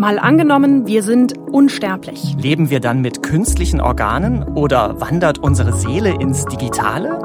Mal angenommen, wir sind unsterblich. Leben wir dann mit künstlichen Organen oder wandert unsere Seele ins Digitale?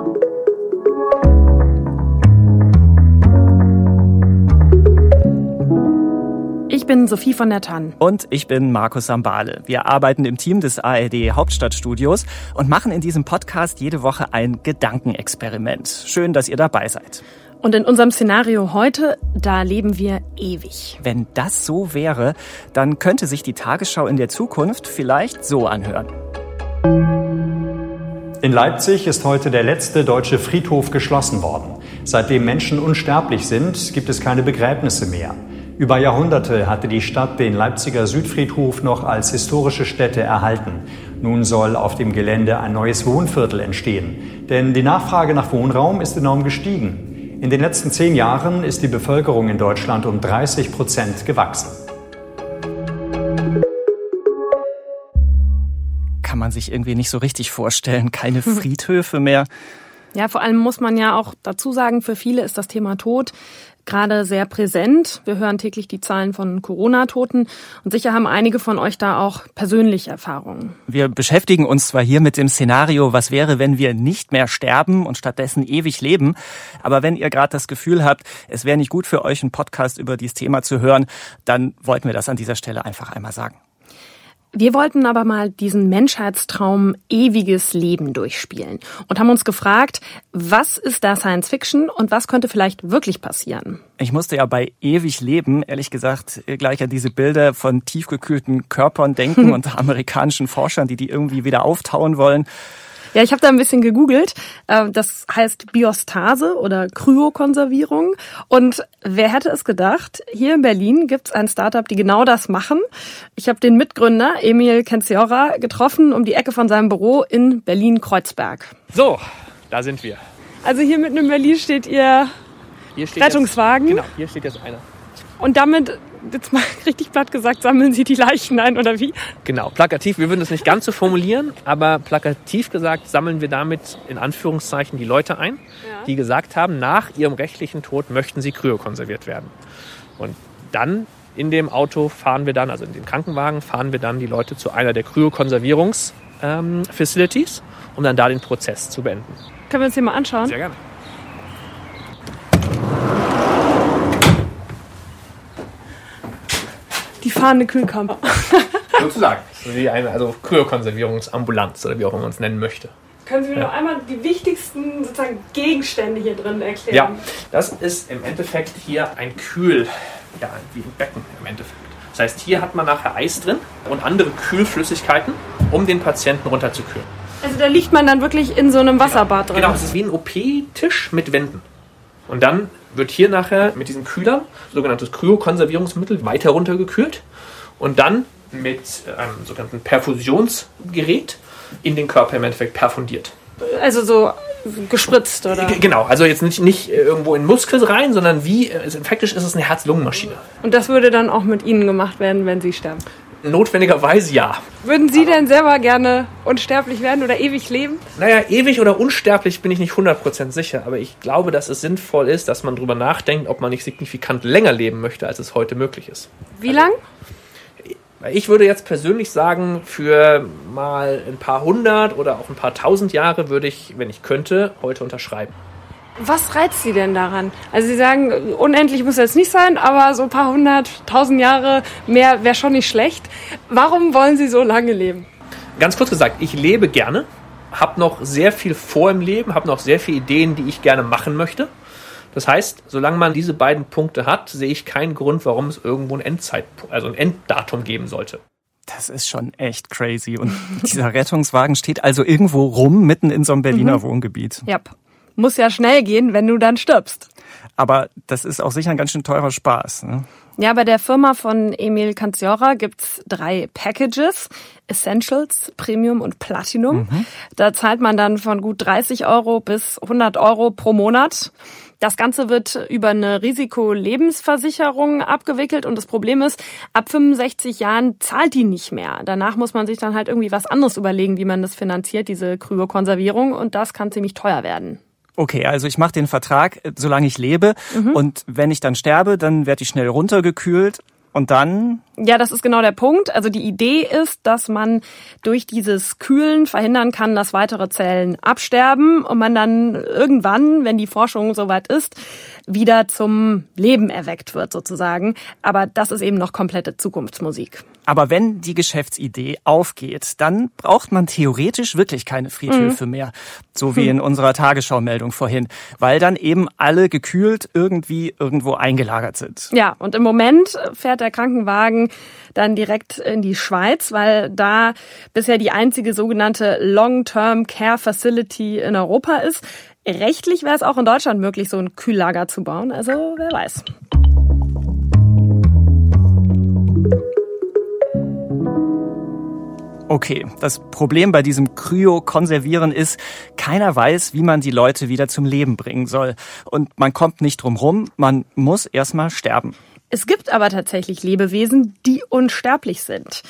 Ich bin Sophie von der Tann. Und ich bin Markus Sambale. Wir arbeiten im Team des ARD Hauptstadtstudios und machen in diesem Podcast jede Woche ein Gedankenexperiment. Schön, dass ihr dabei seid. Und in unserem Szenario heute, da leben wir ewig. Wenn das so wäre, dann könnte sich die Tagesschau in der Zukunft vielleicht so anhören. In Leipzig ist heute der letzte deutsche Friedhof geschlossen worden. Seitdem Menschen unsterblich sind, gibt es keine Begräbnisse mehr. Über Jahrhunderte hatte die Stadt den Leipziger Südfriedhof noch als historische Stätte erhalten. Nun soll auf dem Gelände ein neues Wohnviertel entstehen. Denn die Nachfrage nach Wohnraum ist enorm gestiegen. In den letzten zehn Jahren ist die Bevölkerung in Deutschland um 30 Prozent gewachsen. Kann man sich irgendwie nicht so richtig vorstellen. Keine Friedhöfe mehr. Ja, vor allem muss man ja auch dazu sagen, für viele ist das Thema Tod gerade sehr präsent. Wir hören täglich die Zahlen von Corona-Toten und sicher haben einige von euch da auch persönliche Erfahrungen. Wir beschäftigen uns zwar hier mit dem Szenario, was wäre, wenn wir nicht mehr sterben und stattdessen ewig leben, aber wenn ihr gerade das Gefühl habt, es wäre nicht gut für euch, einen Podcast über dieses Thema zu hören, dann wollten wir das an dieser Stelle einfach einmal sagen. Wir wollten aber mal diesen Menschheitstraum ewiges Leben durchspielen und haben uns gefragt, was ist da Science Fiction und was könnte vielleicht wirklich passieren? Ich musste ja bei ewig leben, ehrlich gesagt, gleich an diese Bilder von tiefgekühlten Körpern denken und amerikanischen Forschern, die die irgendwie wieder auftauen wollen. Ja, ich habe da ein bisschen gegoogelt. Äh, das heißt Biostase oder Kryokonservierung. Und wer hätte es gedacht, hier in Berlin gibt's ein Startup, die genau das machen. Ich habe den Mitgründer Emil Kenziora getroffen um die Ecke von seinem Büro in Berlin-Kreuzberg. So, da sind wir. Also hier mitten in Berlin steht Ihr Hier steht Rettungswagen. Jetzt, genau, hier steht jetzt einer. Und damit, jetzt mal richtig platt gesagt, sammeln Sie die Leichen ein oder wie? Genau, plakativ, wir würden das nicht ganz so formulieren, aber plakativ gesagt sammeln wir damit in Anführungszeichen die Leute ein, Ja. die gesagt haben, nach ihrem rechtlichen Tod möchten sie kryokonserviert werden. Und dann in dem Auto fahren wir dann, also in dem Krankenwagen, fahren wir dann die Leute zu einer der Kryokonservierungs-Facilities, um dann da den Prozess zu beenden. Können wir uns den mal anschauen? Sehr gerne. Fahrende Kühlkammer. Sozusagen. Wie eine, also Kryokonservierungsambulanz oder wie auch immer man es nennen möchte. Können Sie mir noch einmal die wichtigsten sozusagen Gegenstände hier drin erklären? Ja, das ist im Endeffekt hier ein Kühl, ja, wie ein Becken im Endeffekt. Das heißt, hier hat man nachher Eis drin und andere Kühlflüssigkeiten, um den Patienten runterzukühlen. Also da liegt man dann wirklich in so einem Wasserbad drin. Genau, es ist wie ein OP-Tisch mit Wänden. Und dann wird hier nachher mit diesen Kühlern sogenanntes Kryokonservierungsmittel weiter runtergekühlt und dann mit einem sogenannten Perfusionsgerät in den Körper im Endeffekt perfundiert. Also so gespritzt, oder? Genau, also jetzt nicht, nicht äh, irgendwo in Muskel rein, sondern wie, äh, also faktisch ist es eine Herz-Lungen-Maschine. Und das würde dann auch mit Ihnen gemacht werden, wenn Sie sterben. Notwendigerweise ja. Würden Sie denn selber gerne unsterblich werden oder ewig leben? Naja, ewig oder unsterblich bin ich nicht 100% sicher, aber ich glaube, dass es sinnvoll ist, dass man drüber nachdenkt, ob man nicht signifikant länger leben möchte, als es heute möglich ist. Wie lang? Weil Ich würde jetzt persönlich sagen, für mal ein paar hundert oder auch ein paar tausend Jahre würde ich, wenn ich könnte, heute unterschreiben. Was reizt Sie denn daran? Also Sie sagen, unendlich muss jetzt nicht sein, aber so ein paar hundert, tausend Jahre mehr wäre schon nicht schlecht. Warum wollen Sie so lange leben? Ganz kurz gesagt, ich lebe gerne, habe noch sehr viel vor im Leben, habe noch sehr viele Ideen, die ich gerne machen möchte. Das heißt, solange man diese beiden Punkte hat, sehe ich keinen Grund, warum es irgendwo ein Endzeit, also ein Enddatum geben sollte. Das ist schon echt crazy. Und dieser Rettungswagen steht also irgendwo rum, mitten in so einem Berliner Wohngebiet. Ja, muss ja schnell gehen, wenn du dann stirbst. Aber das ist auch sicher ein ganz schön teurer Spaß. Ne? Ja, bei der Firma von Emil Canziora gibt's drei Packages. Essentials, Premium und Platinum. Da zahlt man dann von gut 30 Euro bis 100 Euro pro Monat. Das Ganze wird über eine Risikolebensversicherung abgewickelt und das Problem ist, ab 65 Jahren zahlt die nicht mehr. Danach muss man sich dann halt irgendwie was anderes überlegen, wie man das finanziert, diese Kryokonservierung und das kann ziemlich teuer werden. Okay, also ich mache den Vertrag, solange ich lebe. Und wenn ich dann sterbe, dann werde ich schnell runtergekühlt. Und dann Ja, das ist genau der Punkt. Also die Idee ist, dass man durch dieses Kühlen verhindern kann, dass weitere Zellen absterben und man dann irgendwann, wenn die Forschung soweit ist, wieder zum Leben erweckt wird sozusagen. Aber das ist eben noch komplette Zukunftsmusik. Aber wenn die Geschäftsidee aufgeht, dann braucht man theoretisch wirklich keine Friedhöfe mhm. mehr, so wie in unserer Tagesschau-Meldung vorhin, weil dann eben alle gekühlt irgendwie irgendwo eingelagert sind. Ja, und im Moment fährt der Krankenwagen dann direkt in die Schweiz, weil da bisher die einzige sogenannte Long-Term Care Facility in Europa ist. Rechtlich wäre es auch in Deutschland möglich, so ein Kühllager zu bauen. Also wer weiß. Okay, das Problem bei diesem Kryo-Konservieren ist, keiner weiß, wie man die Leute wieder zum Leben bringen soll. Und man kommt nicht drum rum, man muss erstmal sterben. Es gibt aber tatsächlich Lebewesen, die unsterblich sind.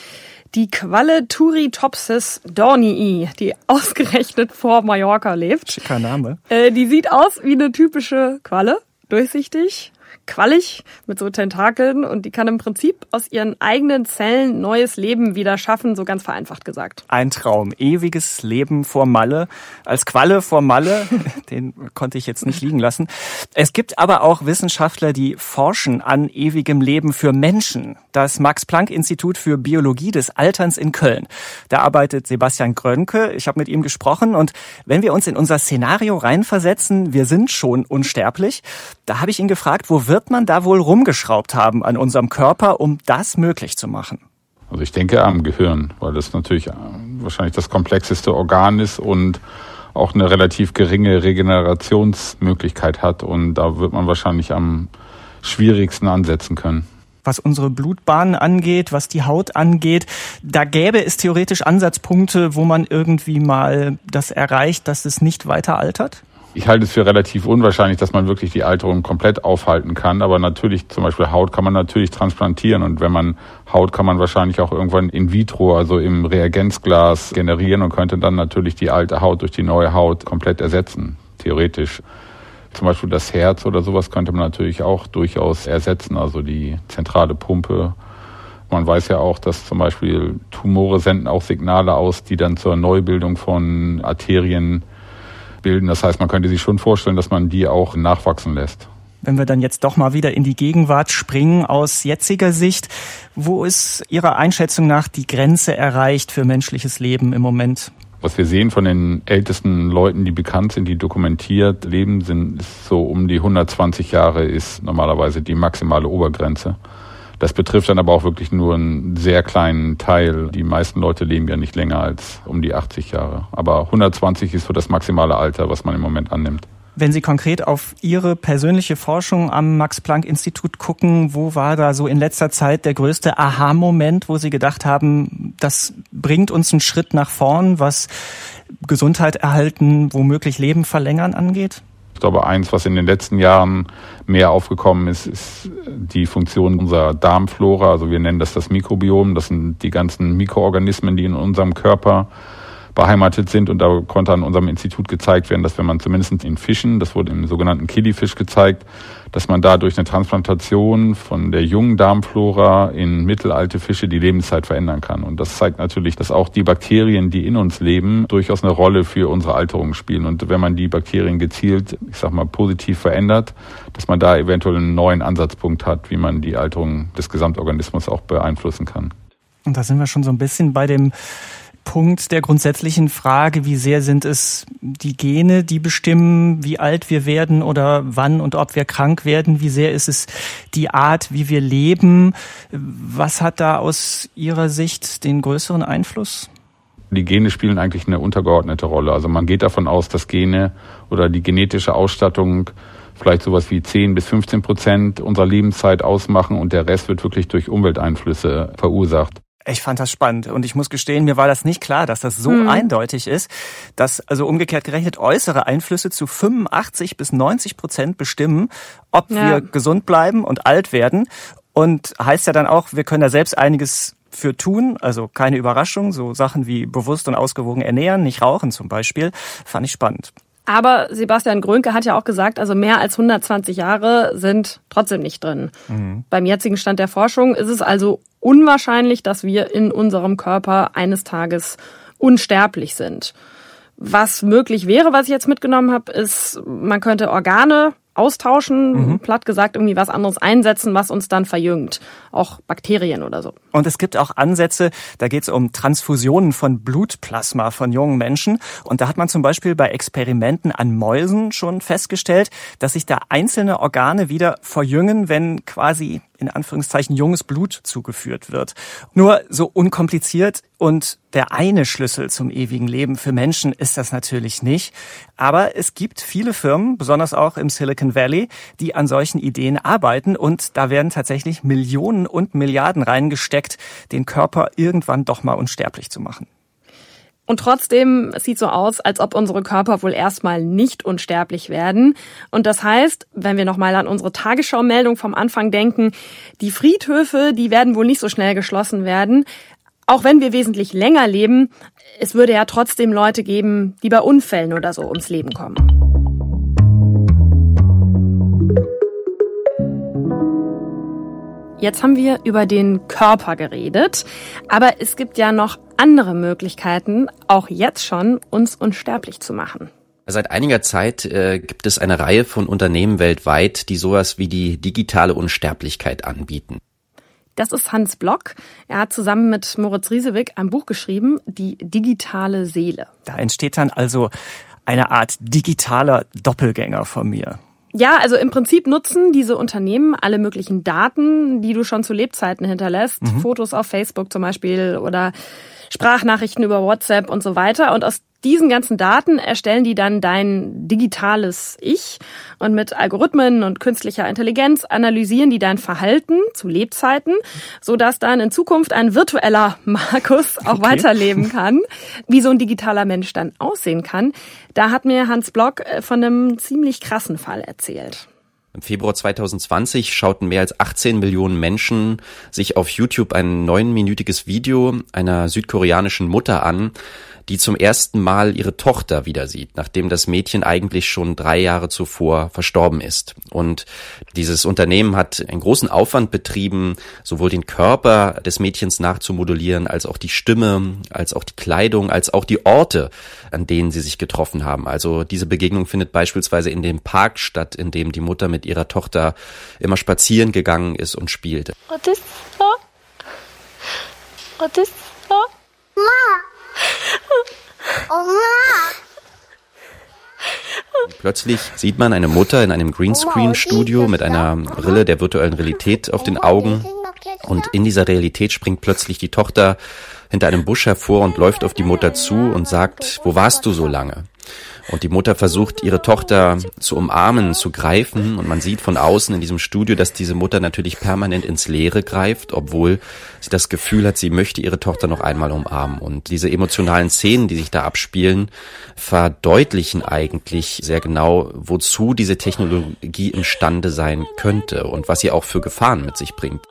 Die Qualle Turritopsis dornii, die ausgerechnet vor Mallorca lebt. Schicker Name. Äh, die sieht aus wie eine typische Qualle, durchsichtig, quallig mit so Tentakeln und die kann im Prinzip aus ihren eigenen Zellen neues Leben wieder schaffen, so ganz vereinfacht gesagt. Ein Traum, ewiges Leben vor Malle, als Qualle vor Malle, den konnte ich jetzt nicht liegen lassen. Es gibt aber auch Wissenschaftler, die forschen an ewigem Leben für Menschen. Das Max-Planck-Institut für Biologie des Alterns in Köln. Da arbeitet Sebastian Grönke. Ich habe mit ihm gesprochen und wenn wir uns in unser Szenario reinversetzen, wir sind schon unsterblich, da habe ich ihn gefragt, wo wird man da wohl rumgeschraubt haben an unserem Körper, um das möglich zu machen? Also ich denke am Gehirn, weil das natürlich äh, wahrscheinlich das komplexeste Organ ist und auch eine relativ geringe Regenerationsmöglichkeit hat. Und da wird man wahrscheinlich am schwierigsten ansetzen können was unsere Blutbahnen angeht, was die Haut angeht. Da gäbe es theoretisch Ansatzpunkte, wo man irgendwie mal das erreicht, dass es nicht weiter altert? Ich halte es für relativ unwahrscheinlich, dass man wirklich die Alterung komplett aufhalten kann. Aber natürlich, zum Beispiel Haut kann man natürlich transplantieren. Und wenn man Haut kann man wahrscheinlich auch irgendwann in vitro, also im Reagenzglas generieren und könnte dann natürlich die alte Haut durch die neue Haut komplett ersetzen, theoretisch. Zum Beispiel das Herz oder sowas könnte man natürlich auch durchaus ersetzen, also die zentrale Pumpe. Man weiß ja auch, dass zum Beispiel Tumore senden auch Signale aus, die dann zur Neubildung von Arterien bilden. Das heißt, man könnte sich schon vorstellen, dass man die auch nachwachsen lässt. Wenn wir dann jetzt doch mal wieder in die Gegenwart springen aus jetziger Sicht, wo ist Ihrer Einschätzung nach die Grenze erreicht für menschliches Leben im Moment? Was wir sehen von den ältesten Leuten, die bekannt sind, die dokumentiert leben, sind so um die 120 Jahre ist normalerweise die maximale Obergrenze. Das betrifft dann aber auch wirklich nur einen sehr kleinen Teil. Die meisten Leute leben ja nicht länger als um die 80 Jahre. Aber 120 ist so das maximale Alter, was man im Moment annimmt. Wenn Sie konkret auf Ihre persönliche Forschung am Max-Planck-Institut gucken, wo war da so in letzter Zeit der größte Aha-Moment, wo Sie gedacht haben, das bringt uns einen Schritt nach vorn, was Gesundheit erhalten, womöglich Leben verlängern angeht? Ich glaube, eins, was in den letzten Jahren mehr aufgekommen ist, ist die Funktion unserer Darmflora. Also wir nennen das das Mikrobiom. Das sind die ganzen Mikroorganismen, die in unserem Körper beheimatet sind. Und da konnte an unserem Institut gezeigt werden, dass wenn man zumindest in Fischen, das wurde im sogenannten Killifisch gezeigt, dass man da durch eine Transplantation von der jungen Darmflora in mittelalte Fische die Lebenszeit verändern kann. Und das zeigt natürlich, dass auch die Bakterien, die in uns leben, durchaus eine Rolle für unsere Alterung spielen. Und wenn man die Bakterien gezielt, ich sag mal, positiv verändert, dass man da eventuell einen neuen Ansatzpunkt hat, wie man die Alterung des Gesamtorganismus auch beeinflussen kann. Und da sind wir schon so ein bisschen bei dem Punkt der grundsätzlichen Frage, wie sehr sind es die Gene, die bestimmen, wie alt wir werden oder wann und ob wir krank werden, wie sehr ist es die Art, wie wir leben. Was hat da aus Ihrer Sicht den größeren Einfluss? Die Gene spielen eigentlich eine untergeordnete Rolle. Also man geht davon aus, dass Gene oder die genetische Ausstattung vielleicht sowas wie 10 bis 15 Prozent unserer Lebenszeit ausmachen und der Rest wird wirklich durch Umwelteinflüsse verursacht. Ich fand das spannend und ich muss gestehen, mir war das nicht klar, dass das so hm. eindeutig ist, dass also umgekehrt gerechnet äußere Einflüsse zu 85 bis 90 Prozent bestimmen, ob ja. wir gesund bleiben und alt werden. Und heißt ja dann auch, wir können da selbst einiges für tun, also keine Überraschung, so Sachen wie bewusst und ausgewogen ernähren, nicht rauchen zum Beispiel, fand ich spannend. Aber Sebastian Grönke hat ja auch gesagt, also mehr als 120 Jahre sind trotzdem nicht drin. Mhm. Beim jetzigen Stand der Forschung ist es also unwahrscheinlich, dass wir in unserem Körper eines Tages unsterblich sind. Was möglich wäre, was ich jetzt mitgenommen habe, ist, man könnte Organe austauschen, mhm. platt gesagt irgendwie was anderes einsetzen, was uns dann verjüngt. Auch Bakterien oder so. Und es gibt auch Ansätze, da geht es um Transfusionen von Blutplasma von jungen Menschen. Und da hat man zum Beispiel bei Experimenten an Mäusen schon festgestellt, dass sich da einzelne Organe wieder verjüngen, wenn quasi in Anführungszeichen junges Blut zugeführt wird. Nur so unkompliziert und der eine Schlüssel zum ewigen Leben für Menschen ist das natürlich nicht. Aber es gibt viele Firmen, besonders auch im Silicon Valley, die an solchen Ideen arbeiten und da werden tatsächlich Millionen und Milliarden reingesteckt, den Körper irgendwann doch mal unsterblich zu machen. Und trotzdem es sieht so aus, als ob unsere Körper wohl erstmal nicht unsterblich werden. Und das heißt, wenn wir nochmal an unsere Tagesschau-Meldung vom Anfang denken, die Friedhöfe, die werden wohl nicht so schnell geschlossen werden. Auch wenn wir wesentlich länger leben, es würde ja trotzdem Leute geben, die bei Unfällen oder so ums Leben kommen. Jetzt haben wir über den Körper geredet, aber es gibt ja noch andere Möglichkeiten, auch jetzt schon uns unsterblich zu machen. Seit einiger Zeit äh, gibt es eine Reihe von Unternehmen weltweit, die sowas wie die digitale Unsterblichkeit anbieten. Das ist Hans Block. Er hat zusammen mit Moritz Riesewig ein Buch geschrieben, Die digitale Seele. Da entsteht dann also eine Art digitaler Doppelgänger von mir. Ja, also im Prinzip nutzen diese Unternehmen alle möglichen Daten, die du schon zu Lebzeiten hinterlässt. Mhm. Fotos auf Facebook zum Beispiel oder Sprachnachrichten über WhatsApp und so weiter. Und aus diesen ganzen Daten erstellen die dann dein digitales Ich und mit Algorithmen und künstlicher Intelligenz analysieren die dein Verhalten zu Lebzeiten, so dass dann in Zukunft ein virtueller Markus auch okay. weiterleben kann. Wie so ein digitaler Mensch dann aussehen kann, da hat mir Hans Block äh, von einem ziemlich krassen Fall erzählt. Im Februar 2020 schauten mehr als 18 Millionen Menschen sich auf YouTube ein neunminütiges Video einer südkoreanischen Mutter an, die zum ersten Mal ihre Tochter wieder sieht, nachdem das Mädchen eigentlich schon drei Jahre zuvor verstorben ist. Und dieses Unternehmen hat einen großen Aufwand betrieben, sowohl den Körper des Mädchens nachzumodulieren, als auch die Stimme, als auch die Kleidung, als auch die Orte, an denen sie sich getroffen haben. Also diese Begegnung findet beispielsweise in dem Park statt, in dem die Mutter mit ihrer Tochter immer spazieren gegangen ist und spielte. What is, what is Plötzlich sieht man eine Mutter in einem Greenscreen-Studio mit einer Brille der virtuellen Realität auf den Augen. Und in dieser Realität springt plötzlich die Tochter hinter einem Busch hervor und läuft auf die Mutter zu und sagt, wo warst du so lange? Und die Mutter versucht, ihre Tochter zu umarmen, zu greifen. Und man sieht von außen in diesem Studio, dass diese Mutter natürlich permanent ins Leere greift, obwohl sie das Gefühl hat, sie möchte ihre Tochter noch einmal umarmen. Und diese emotionalen Szenen, die sich da abspielen, verdeutlichen eigentlich sehr genau, wozu diese Technologie imstande sein könnte und was sie auch für Gefahren mit sich bringt.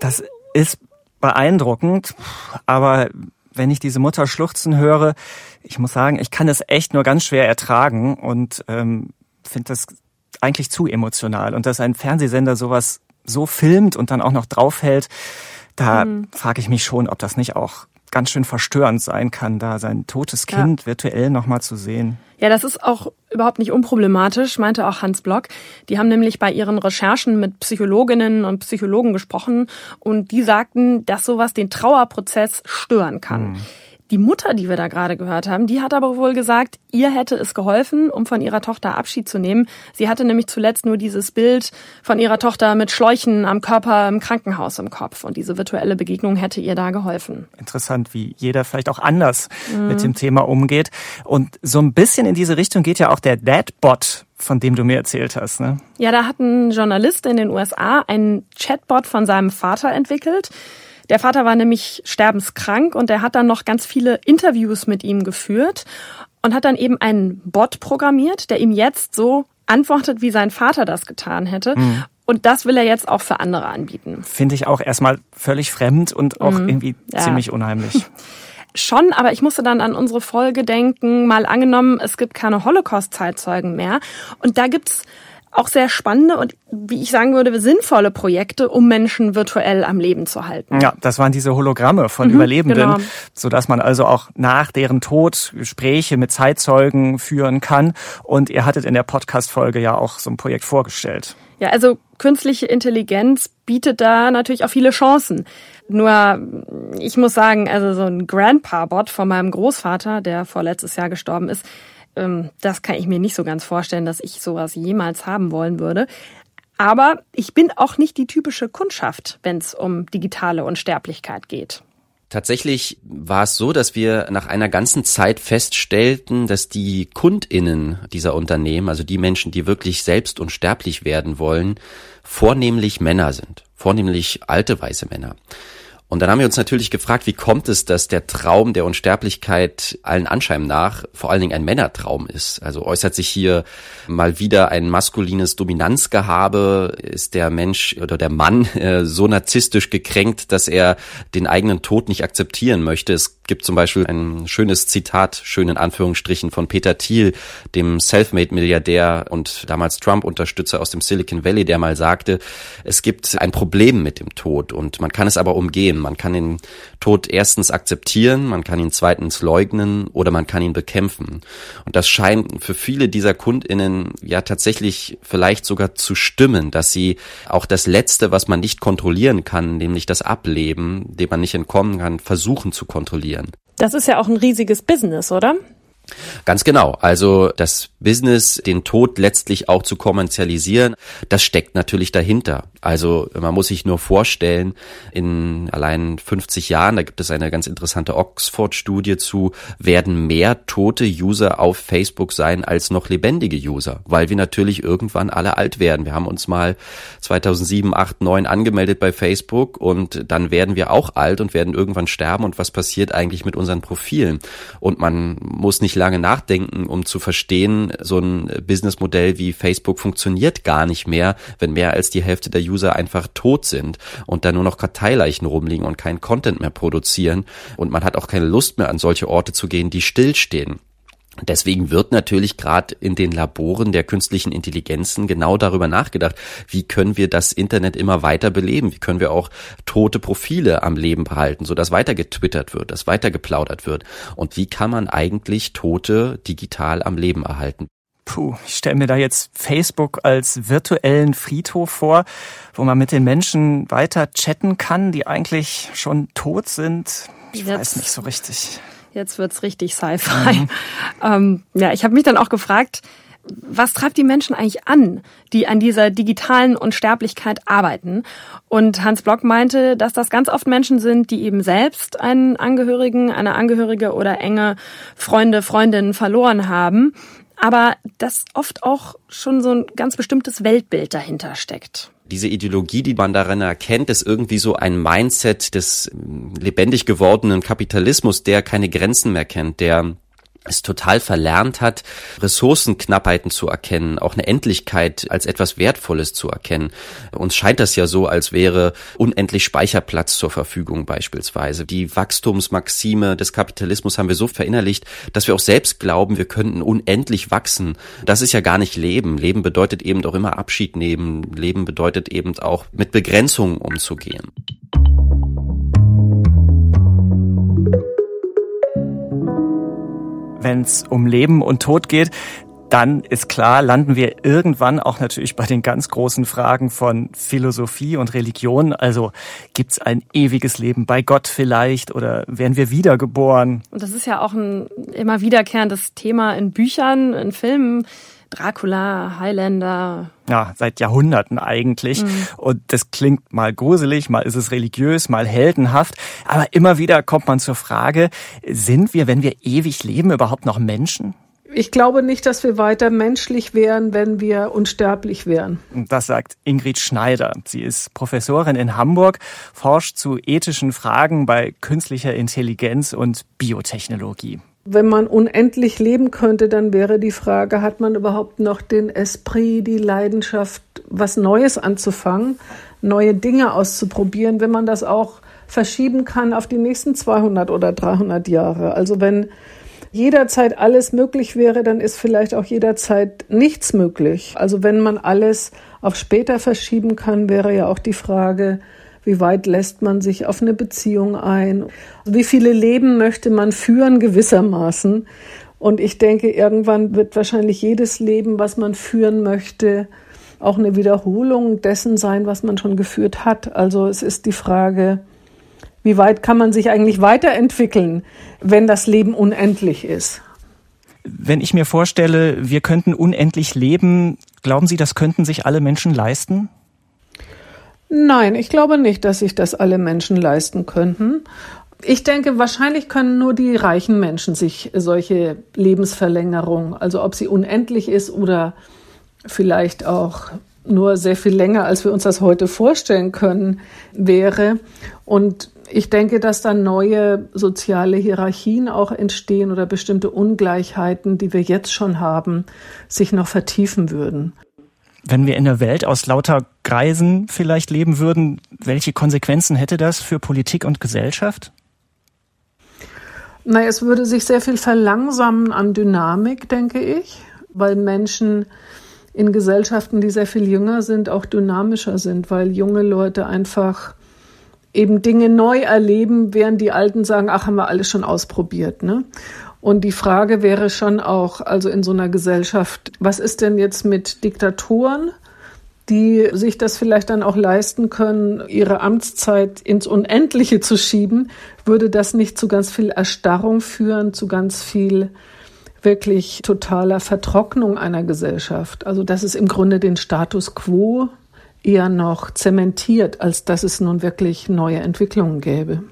Das ist beeindruckend, aber wenn ich diese Mutter schluchzen höre, ich muss sagen, ich kann es echt nur ganz schwer ertragen und ähm, finde das eigentlich zu emotional. Und dass ein Fernsehsender sowas so filmt und dann auch noch draufhält, da mhm. frage ich mich schon, ob das nicht auch ganz schön verstörend sein kann, da sein totes Kind ja. virtuell nochmal zu sehen. Ja, das ist auch überhaupt nicht unproblematisch, meinte auch Hans Block. Die haben nämlich bei ihren Recherchen mit Psychologinnen und Psychologen gesprochen und die sagten, dass sowas den Trauerprozess stören kann. Mhm. Die Mutter, die wir da gerade gehört haben, die hat aber wohl gesagt, ihr hätte es geholfen, um von ihrer Tochter Abschied zu nehmen. Sie hatte nämlich zuletzt nur dieses Bild von ihrer Tochter mit Schläuchen am Körper im Krankenhaus im Kopf. Und diese virtuelle Begegnung hätte ihr da geholfen. Interessant, wie jeder vielleicht auch anders mhm. mit dem Thema umgeht. Und so ein bisschen in diese Richtung geht ja auch der Dadbot von dem du mir erzählt hast, ne? Ja, da hat ein Journalist in den USA einen Chatbot von seinem Vater entwickelt. Der Vater war nämlich sterbenskrank und er hat dann noch ganz viele Interviews mit ihm geführt und hat dann eben einen Bot programmiert, der ihm jetzt so antwortet, wie sein Vater das getan hätte. Mhm. Und das will er jetzt auch für andere anbieten. Finde ich auch erstmal völlig fremd und auch mhm. irgendwie ja. ziemlich unheimlich. Schon, aber ich musste dann an unsere Folge denken, mal angenommen, es gibt keine Holocaust-Zeitzeugen mehr. Und da gibt's auch sehr spannende und, wie ich sagen würde, sinnvolle Projekte, um Menschen virtuell am Leben zu halten. Ja, das waren diese Hologramme von Mhm, Überlebenden, genau. so dass man also auch nach deren Tod Gespräche mit Zeitzeugen führen kann. Und ihr hattet in der Podcast-Folge ja auch so ein Projekt vorgestellt. Ja, also künstliche Intelligenz bietet da natürlich auch viele Chancen. Nur, ich muss sagen, also so ein Grandpa-Bot von meinem Großvater, der vorletztes Jahr gestorben ist, ähm, das kann ich mir nicht so ganz vorstellen, dass ich sowas jemals haben wollen würde. Aber ich bin auch nicht die typische Kundschaft, wenn es um digitale Unsterblichkeit geht. Tatsächlich war es so, dass wir nach einer ganzen Zeit feststellten, dass die Kundinnen dieser Unternehmen, also die Menschen, die wirklich selbst unsterblich werden wollen, vornehmlich Männer sind, vornehmlich alte weiße Männer. Und dann haben wir uns natürlich gefragt, wie kommt es, dass der Traum der Unsterblichkeit allen Anschein nach vor allen Dingen ein Männertraum ist? Also äußert sich hier mal wieder ein maskulines Dominanzgehabe? Ist der Mensch oder der Mann äh, so narzisstisch gekränkt, dass er den eigenen Tod nicht akzeptieren möchte? Es gibt zum Beispiel ein schönes Zitat, schön in Anführungsstrichen, von Peter Thiel, dem Selfmade-Milliardär und damals Trump-Unterstützer aus dem Silicon Valley, der mal sagte, es gibt ein Problem mit dem Tod und man kann es aber umgehen. Man kann den Tod erstens akzeptieren, man kann ihn zweitens leugnen oder man kann ihn bekämpfen. Und das scheint für viele dieser KundInnen ja tatsächlich vielleicht sogar zu stimmen, dass sie auch das Letzte, was man nicht kontrollieren kann, nämlich das Ableben, dem man nicht entkommen kann, versuchen zu kontrollieren. Das ist ja auch ein riesiges Business, oder? Ganz genau. Also das Business, den Tod letztlich auch zu kommerzialisieren, das steckt natürlich dahinter. Also man muss sich nur vorstellen, in allein 50 Jahren, da gibt es eine ganz interessante Oxford-Studie zu, werden mehr tote User auf Facebook sein als noch lebendige User, weil wir natürlich irgendwann alle alt werden. Wir haben uns mal 2007, 8, 9 angemeldet bei Facebook und dann werden wir auch alt und werden irgendwann sterben und was passiert eigentlich mit unseren Profilen? Und man muss nicht lange nachdenken, um zu verstehen, so ein Businessmodell wie Facebook funktioniert gar nicht mehr, wenn mehr als die Hälfte der User einfach tot sind und dann nur noch Karteileichen rumliegen und keinen Content mehr produzieren und man hat auch keine Lust mehr an solche Orte zu gehen, die stillstehen. Deswegen wird natürlich gerade in den Laboren der künstlichen Intelligenzen genau darüber nachgedacht, wie können wir das Internet immer weiter beleben, wie können wir auch tote Profile am Leben behalten, sodass weiter getwittert wird, dass weiter geplaudert wird und wie kann man eigentlich Tote digital am Leben erhalten. Puh, ich stelle mir da jetzt Facebook als virtuellen Friedhof vor, wo man mit den Menschen weiter chatten kann, die eigentlich schon tot sind. Ich Jetzt- weiß nicht so richtig. Jetzt wird's richtig Sci-Fi. Ähm, ja, ich habe mich dann auch gefragt, was treibt die Menschen eigentlich an, die an dieser digitalen Unsterblichkeit arbeiten? Und Hans Block meinte, dass das ganz oft Menschen sind, die eben selbst einen Angehörigen, eine Angehörige oder enge Freunde, Freundinnen verloren haben, aber dass oft auch schon so ein ganz bestimmtes Weltbild dahinter steckt. Diese Ideologie, die man darin erkennt, ist irgendwie so ein Mindset des ähm, lebendig gewordenen Kapitalismus, der keine Grenzen mehr kennt, der es total verlernt hat, Ressourcenknappheiten zu erkennen, auch eine Endlichkeit als etwas Wertvolles zu erkennen. Uns scheint das ja so, als wäre unendlich Speicherplatz zur Verfügung beispielsweise. Die Wachstumsmaxime des Kapitalismus haben wir so verinnerlicht, dass wir auch selbst glauben, wir könnten unendlich wachsen. Das ist ja gar nicht Leben. Leben bedeutet eben auch immer Abschied nehmen. Leben bedeutet eben auch mit Begrenzungen umzugehen. Wenn es um Leben und Tod geht, dann ist klar, landen wir irgendwann auch natürlich bei den ganz großen Fragen von Philosophie und Religion. Also gibt's ein ewiges Leben bei Gott vielleicht oder werden wir wiedergeboren? Und das ist ja auch ein immer wiederkehrendes Thema in Büchern, in Filmen. Dracula, Highlander. Ja, seit Jahrhunderten eigentlich. Und das klingt mal gruselig, mal ist es religiös, mal heldenhaft. Aber immer wieder kommt man zur Frage, sind wir, wenn wir ewig leben, überhaupt noch Menschen? Ich glaube nicht, dass wir weiter menschlich wären, wenn wir unsterblich wären. Das sagt Ingrid Schneider. Sie ist Professorin in Hamburg, forscht zu ethischen Fragen bei künstlicher Intelligenz und Biotechnologie. Wenn man unendlich leben könnte, dann wäre die Frage, hat man überhaupt noch den Esprit, die Leidenschaft, was Neues anzufangen, neue Dinge auszuprobieren, wenn man das auch verschieben kann auf die nächsten 200 oder 300 Jahre. Also wenn jederzeit alles möglich wäre, dann ist vielleicht auch jederzeit nichts möglich. Also wenn man alles auf später verschieben kann, wäre ja auch die Frage, wie weit lässt man sich auf eine Beziehung ein? Wie viele Leben möchte man führen gewissermaßen? Und ich denke, irgendwann wird wahrscheinlich jedes Leben, was man führen möchte, auch eine Wiederholung dessen sein, was man schon geführt hat. Also es ist die Frage, wie weit kann man sich eigentlich weiterentwickeln, wenn das Leben unendlich ist? Wenn ich mir vorstelle, wir könnten unendlich leben, glauben Sie, das könnten sich alle Menschen leisten? Nein, ich glaube nicht, dass sich das alle Menschen leisten könnten. Ich denke, wahrscheinlich können nur die reichen Menschen sich solche Lebensverlängerung, also ob sie unendlich ist oder vielleicht auch nur sehr viel länger, als wir uns das heute vorstellen können, wäre. Und ich denke, dass dann neue soziale Hierarchien auch entstehen oder bestimmte Ungleichheiten, die wir jetzt schon haben, sich noch vertiefen würden. Wenn wir in einer Welt aus lauter Greisen vielleicht leben würden, welche Konsequenzen hätte das für Politik und Gesellschaft? Na, es würde sich sehr viel verlangsamen an Dynamik, denke ich, weil Menschen in Gesellschaften, die sehr viel jünger sind, auch dynamischer sind, weil junge Leute einfach eben Dinge neu erleben, während die Alten sagen, ach, haben wir alles schon ausprobiert. Ne? Und die Frage wäre schon auch, also in so einer Gesellschaft, was ist denn jetzt mit Diktatoren, die sich das vielleicht dann auch leisten können, ihre Amtszeit ins Unendliche zu schieben? Würde das nicht zu ganz viel Erstarrung führen, zu ganz viel wirklich totaler Vertrocknung einer Gesellschaft? Also, dass es im Grunde den Status quo eher noch zementiert, als dass es nun wirklich neue Entwicklungen gäbe.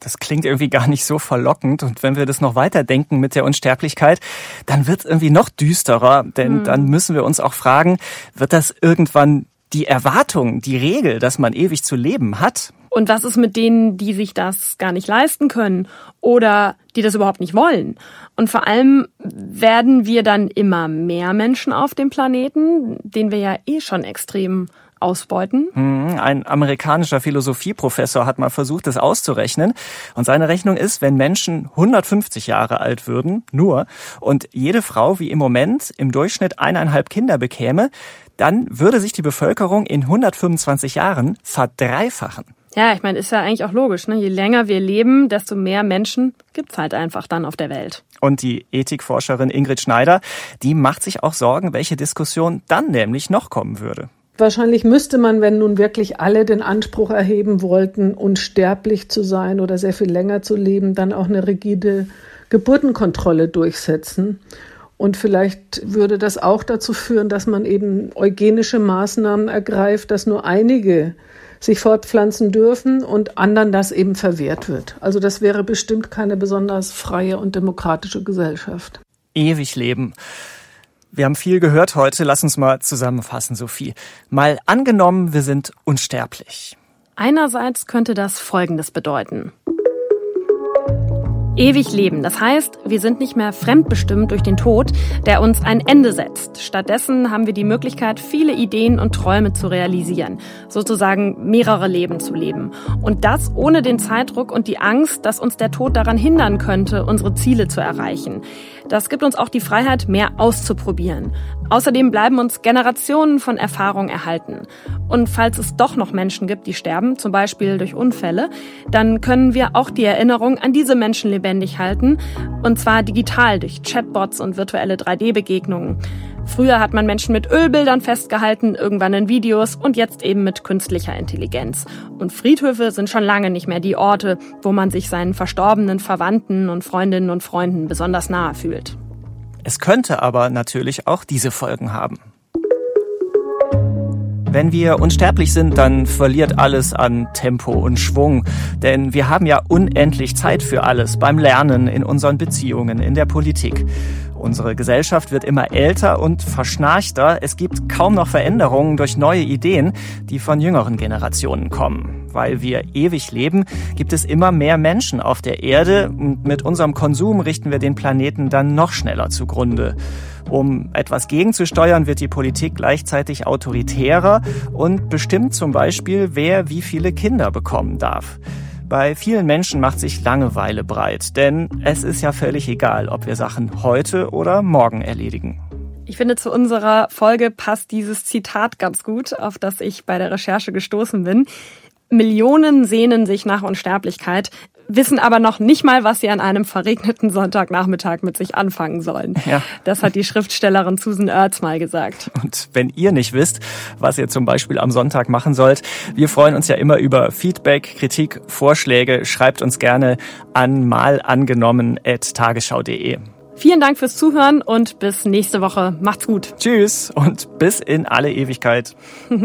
Das klingt irgendwie gar nicht so verlockend. Und wenn wir das noch weiterdenken mit der Unsterblichkeit, dann wird es irgendwie noch düsterer. Denn mhm. dann müssen wir uns auch fragen, wird das irgendwann die Erwartung, die Regel, dass man ewig zu leben hat? Und was ist mit denen, die sich das gar nicht leisten können oder die das überhaupt nicht wollen? Und vor allem werden wir dann immer mehr Menschen auf dem Planeten, den wir ja eh schon extrem ausbeuten? Hm, ein amerikanischer Philosophieprofessor hat mal versucht, das auszurechnen. Und seine Rechnung ist, wenn Menschen 150 Jahre alt würden, nur, und jede Frau wie im Moment im Durchschnitt eineinhalb Kinder bekäme, dann würde sich die Bevölkerung in 125 Jahren verdreifachen. Ja, ich meine, ist ja eigentlich auch logisch. Ne? Je länger wir leben, desto mehr Menschen gibt's halt einfach dann auf der Welt. Und die Ethikforscherin Ingrid Schneider, die macht sich auch Sorgen, welche Diskussion dann nämlich noch kommen würde. Wahrscheinlich müsste man, wenn nun wirklich alle den Anspruch erheben wollten, unsterblich zu sein oder sehr viel länger zu leben, dann auch eine rigide Geburtenkontrolle durchsetzen. Und vielleicht würde das auch dazu führen, dass man eben eugenische Maßnahmen ergreift, dass nur einige sich fortpflanzen dürfen und anderen das eben verwehrt wird. Also das wäre bestimmt keine besonders freie und demokratische Gesellschaft. Ewig leben. Wir haben viel gehört heute. Lass uns mal zusammenfassen, Sophie. Mal angenommen, wir sind unsterblich. Einerseits könnte das Folgendes bedeuten. Ewig leben. Das heißt, wir sind nicht mehr fremdbestimmt durch den Tod, der uns ein Ende setzt. Stattdessen haben wir die Möglichkeit, viele Ideen und Träume zu realisieren, sozusagen mehrere Leben zu leben. Und das ohne den Zeitdruck und die Angst, dass uns der Tod daran hindern könnte, unsere Ziele zu erreichen. Das gibt uns auch die Freiheit, mehr auszuprobieren. Außerdem bleiben uns Generationen von Erfahrung erhalten. Und falls es doch noch Menschen gibt, die sterben, zum Beispiel durch Unfälle, dann können wir auch die Erinnerung an diese Menschen lebendig halten. Und zwar digital durch Chatbots und virtuelle 3D-Begegnungen. Früher hat man Menschen mit Ölbildern festgehalten, irgendwann in Videos und jetzt eben mit künstlicher Intelligenz. Und Friedhöfe sind schon lange nicht mehr die Orte, wo man sich seinen verstorbenen Verwandten und Freundinnen und Freunden besonders nahe fühlt. Es könnte aber natürlich auch diese Folgen haben. Wenn wir unsterblich sind, dann verliert alles an Tempo und Schwung. Denn wir haben ja unendlich Zeit für alles. Beim Lernen, in unseren Beziehungen, in der Politik. Unsere Gesellschaft wird immer älter und verschnarchter. Es gibt kaum noch Veränderungen durch neue Ideen, die von jüngeren Generationen kommen. Weil wir ewig leben, gibt es immer mehr Menschen auf der Erde und mit unserem Konsum richten wir den Planeten dann noch schneller zugrunde. Um etwas gegenzusteuern, wird die Politik gleichzeitig autoritärer und bestimmt zum Beispiel, wer wie viele Kinder bekommen darf. Bei vielen Menschen macht sich Langeweile breit, denn es ist ja völlig egal, ob wir Sachen heute oder morgen erledigen. Ich finde, zu unserer Folge passt dieses Zitat ganz gut, auf das ich bei der Recherche gestoßen bin. Millionen sehnen sich nach Unsterblichkeit, wissen aber noch nicht mal, was sie an einem verregneten Sonntagnachmittag mit sich anfangen sollen. Ja. Das hat die Schriftstellerin Susan Ertz mal gesagt. Und wenn ihr nicht wisst, was ihr zum Beispiel am Sonntag machen sollt, wir freuen uns ja immer über Feedback, Kritik, Vorschläge. Schreibt uns gerne an malangenommen.tagesschau.de. Vielen Dank fürs Zuhören und bis nächste Woche. Macht's gut. Tschüss und bis in alle Ewigkeit.